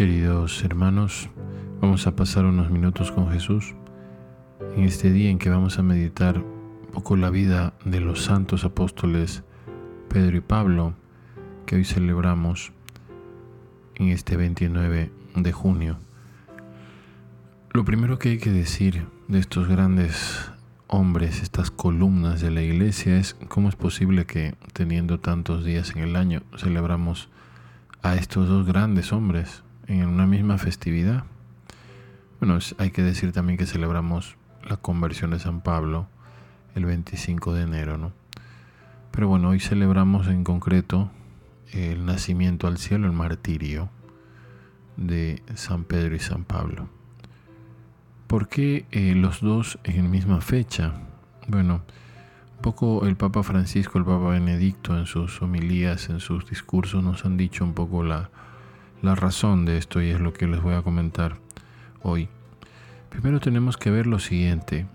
Queridos hermanos, vamos a pasar unos minutos con Jesús en este día en que vamos a meditar un poco la vida de los santos apóstoles Pedro y Pablo que hoy celebramos en este 29 de junio. Lo primero que hay que decir de estos grandes hombres, estas columnas de la iglesia, es cómo es posible que teniendo tantos días en el año celebramos a estos dos grandes hombres en una misma festividad. Bueno, hay que decir también que celebramos la conversión de San Pablo el 25 de enero, ¿no? Pero bueno, hoy celebramos en concreto el nacimiento al cielo, el martirio de San Pedro y San Pablo. ¿Por qué eh, los dos en la misma fecha? Bueno, un poco el Papa Francisco, el Papa Benedicto en sus homilías, en sus discursos nos han dicho un poco la, la razón de esto y es lo que les voy a comentar hoy. Primero tenemos que ver lo siguiente.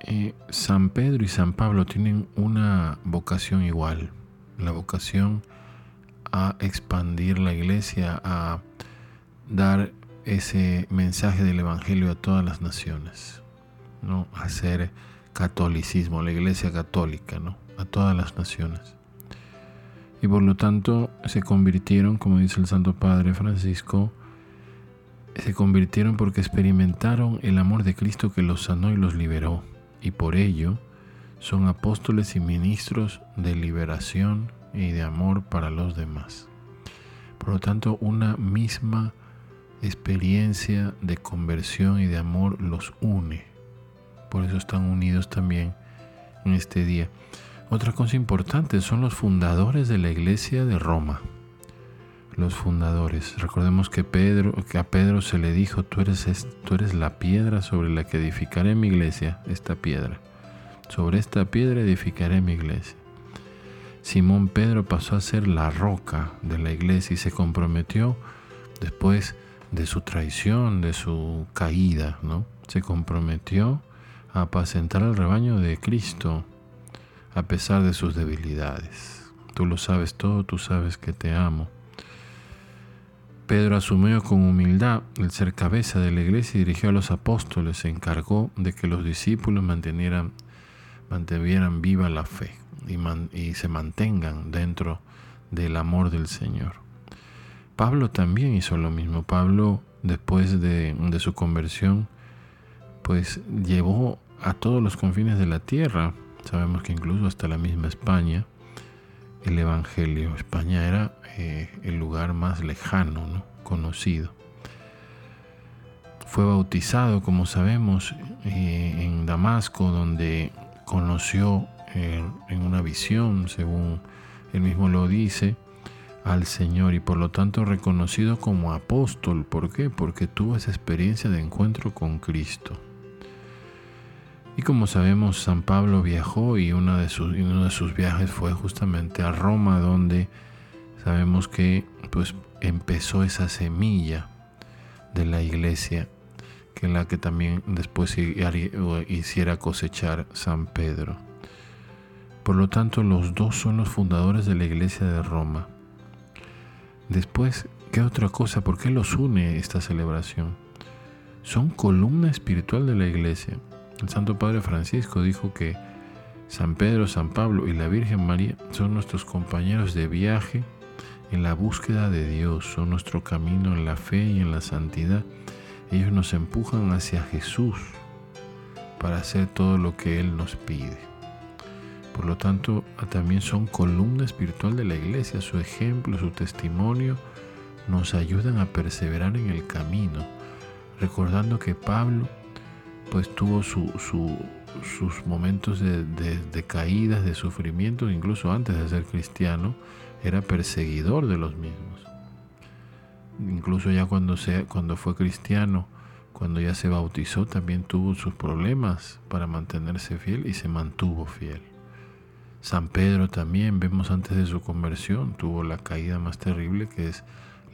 Eh, San Pedro y San Pablo tienen una vocación igual, la vocación a expandir la iglesia, a dar ese mensaje del Evangelio a todas las naciones, ¿no? hacer catolicismo, la iglesia católica, ¿no? a todas las naciones y por lo tanto se convirtieron, como dice el Santo Padre Francisco, se convirtieron porque experimentaron el amor de Cristo que los sanó y los liberó, y por ello son apóstoles y ministros de liberación y de amor para los demás. Por lo tanto, una misma experiencia de conversión y de amor los une. Por eso están unidos también en este día. Otra cosa importante son los fundadores de la iglesia de Roma. Los fundadores. Recordemos que, a Pedro se le dijo, tú eres, la piedra sobre la que edificaré mi iglesia, esta piedra. Sobre esta piedra edificaré mi iglesia. Simón Pedro pasó a ser la roca de la iglesia y se comprometió después de su traición, de su caída, ¿no? Se comprometió a apacentar el rebaño de Cristo a pesar de sus debilidades. Tú lo sabes todo, tú sabes que te amo. Pedro asumió con humildad el ser cabeza de la iglesia y dirigió a los apóstoles. Se encargó de que los discípulos mantuvieran, mantuvieran viva la fe y, se mantengan dentro del amor del Señor. Pablo también hizo lo mismo. Pablo, después de, de su conversión, pues llevó a todos los confines de la tierra Sabemos que incluso hasta la misma España, el Evangelio, España era eh, el lugar más lejano, ¿no? conocido. Fue bautizado, como sabemos, eh, en Damasco, donde conoció eh, en una visión, según él mismo lo dice, al Señor y por lo tanto reconocido como apóstol. ¿Por qué? Porque tuvo esa experiencia de encuentro con Cristo. Y como sabemos, San Pablo viajó y uno de sus, uno de sus viajes fue justamente a Roma, donde sabemos que pues, empezó esa semilla de la iglesia, que la que también después hiciera cosechar San Pedro. Por lo tanto, los dos son los fundadores de la iglesia de Roma. Después, ¿qué otra cosa? ¿Por qué los une esta celebración? Son columna espiritual de la iglesia. El Santo Padre Francisco dijo que San Pedro, San Pablo y la Virgen María son nuestros compañeros de viaje en la búsqueda de Dios, son nuestro camino en la fe y en la santidad. Ellos nos empujan hacia Jesús para hacer todo lo que Él nos pide. Por lo tanto, también son columna espiritual de la iglesia. Su ejemplo, su testimonio nos ayudan a perseverar en el camino, recordando que Pablo pues tuvo sus momentos de, caídas, de sufrimiento, incluso antes de ser cristiano, era perseguidor de los mismos. Incluso ya cuando, cuando fue cristiano, cuando ya se bautizó, también tuvo sus problemas para mantenerse fiel y se mantuvo fiel. San Pedro también, vemos antes de su conversión, tuvo la caída más terrible que es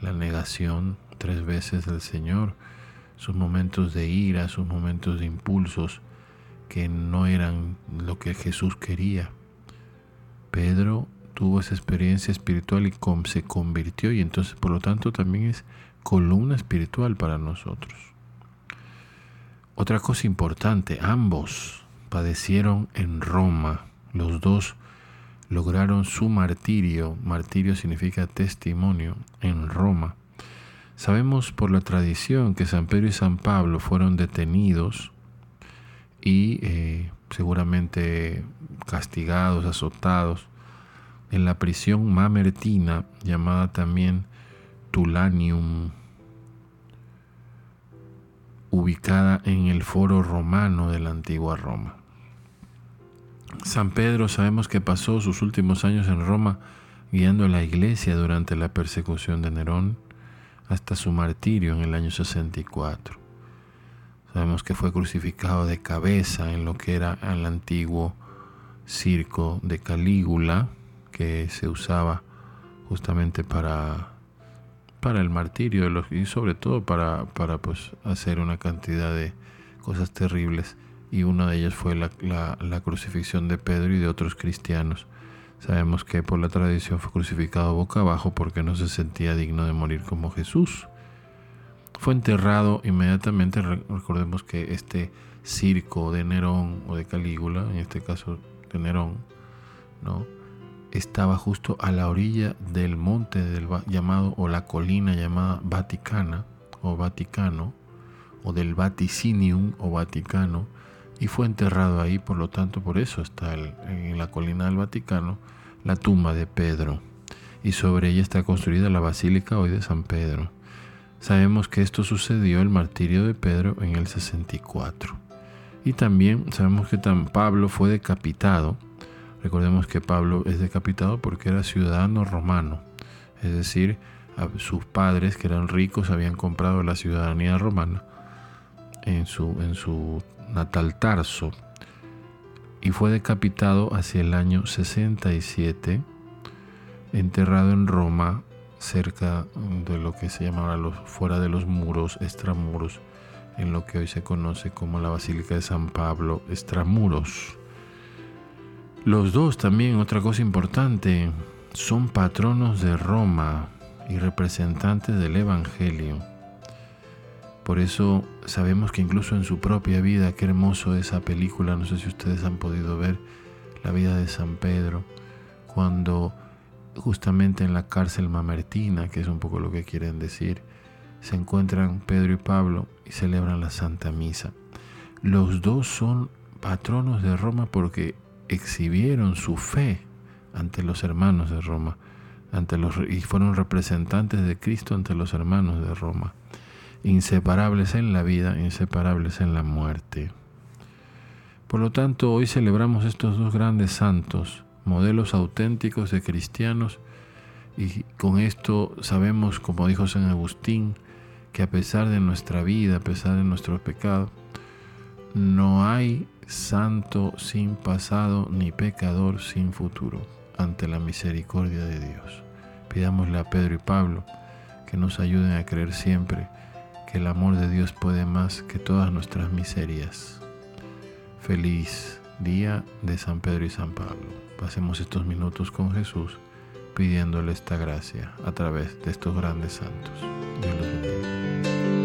la negación tres veces del Señor sus momentos de ira, sus momentos de impulsos que no eran lo que Jesús quería. Pedro tuvo esa experiencia espiritual y se convirtió y entonces por lo tanto también es columna espiritual para nosotros. Otra cosa importante, ambos padecieron en Roma. Los dos lograron su martirio. Martirio significa testimonio en Roma. Sabemos por la tradición que San Pedro y San Pablo fueron detenidos y eh, seguramente castigados, azotados en la prisión mamertina llamada también Tulanium, ubicada en el foro romano de la antigua Roma. San Pedro sabemos que pasó sus últimos años en Roma guiando a la iglesia durante la persecución de Nerón hasta su martirio en el año 64. Sabemos que fue crucificado de cabeza en lo que era el antiguo circo de Calígula, que se usaba justamente para, para el martirio y sobre todo para, para pues, hacer una cantidad de cosas terribles. Y una de ellas fue la crucifixión de Pedro y de otros cristianos. Sabemos que por la tradición fue crucificado boca abajo porque no se sentía digno de morir como Jesús. Fue enterrado inmediatamente, recordemos que este circo de Nerón o de Calígula, en este caso de Nerón, ¿no? estaba justo a la orilla del monte llamado o la colina llamada Vaticana o Vaticano o del Vaticinium o Vaticano y fue enterrado ahí, por lo tanto por eso está en la colina del Vaticano la tumba de Pedro y sobre ella está construida la basílica hoy de San Pedro. Sabemos que esto sucedió el martirio de Pedro en el 64. Y también sabemos que Pablo fue decapitado. Recordemos que Pablo es decapitado porque era ciudadano romano. Es decir, sus padres, que eran ricos, habían comprado la ciudadanía romana en su, en su natal Tarso. Y fue decapitado hacia el año 67, enterrado en Roma cerca de lo que se llama los, fuera de los muros, extramuros, en lo que hoy se conoce como la Basílica de San Pablo, extramuros. Los dos también, otra cosa importante, son patronos de Roma y representantes del Evangelio. Por eso sabemos que incluso en su propia vida, qué hermoso esa película, no sé si ustedes han podido ver la vida de San Pedro, cuando justamente en la cárcel mamertina, que es un poco lo que quieren decir, se encuentran Pedro y Pablo y celebran la Santa Misa. Los dos son patronos de Roma porque exhibieron su fe ante los hermanos de Roma, ante los, y fueron representantes de Cristo ante los hermanos de Roma, inseparables en la vida, inseparables en la muerte. Por lo tanto, hoy celebramos estos dos grandes santos, modelos auténticos de cristianos y con esto sabemos, como dijo San Agustín, que a pesar de nuestra vida, a pesar de nuestro pecado, no hay santo sin pasado ni pecador sin futuro ante la misericordia de Dios. Pidámosle a Pedro y Pablo que nos ayuden a creer siempre que el amor de Dios puede más que todas nuestras miserias. Feliz día de San Pedro y San Pablo. Pasemos estos minutos con Jesús pidiéndole esta gracia a través de estos grandes santos. Dios los bendiga.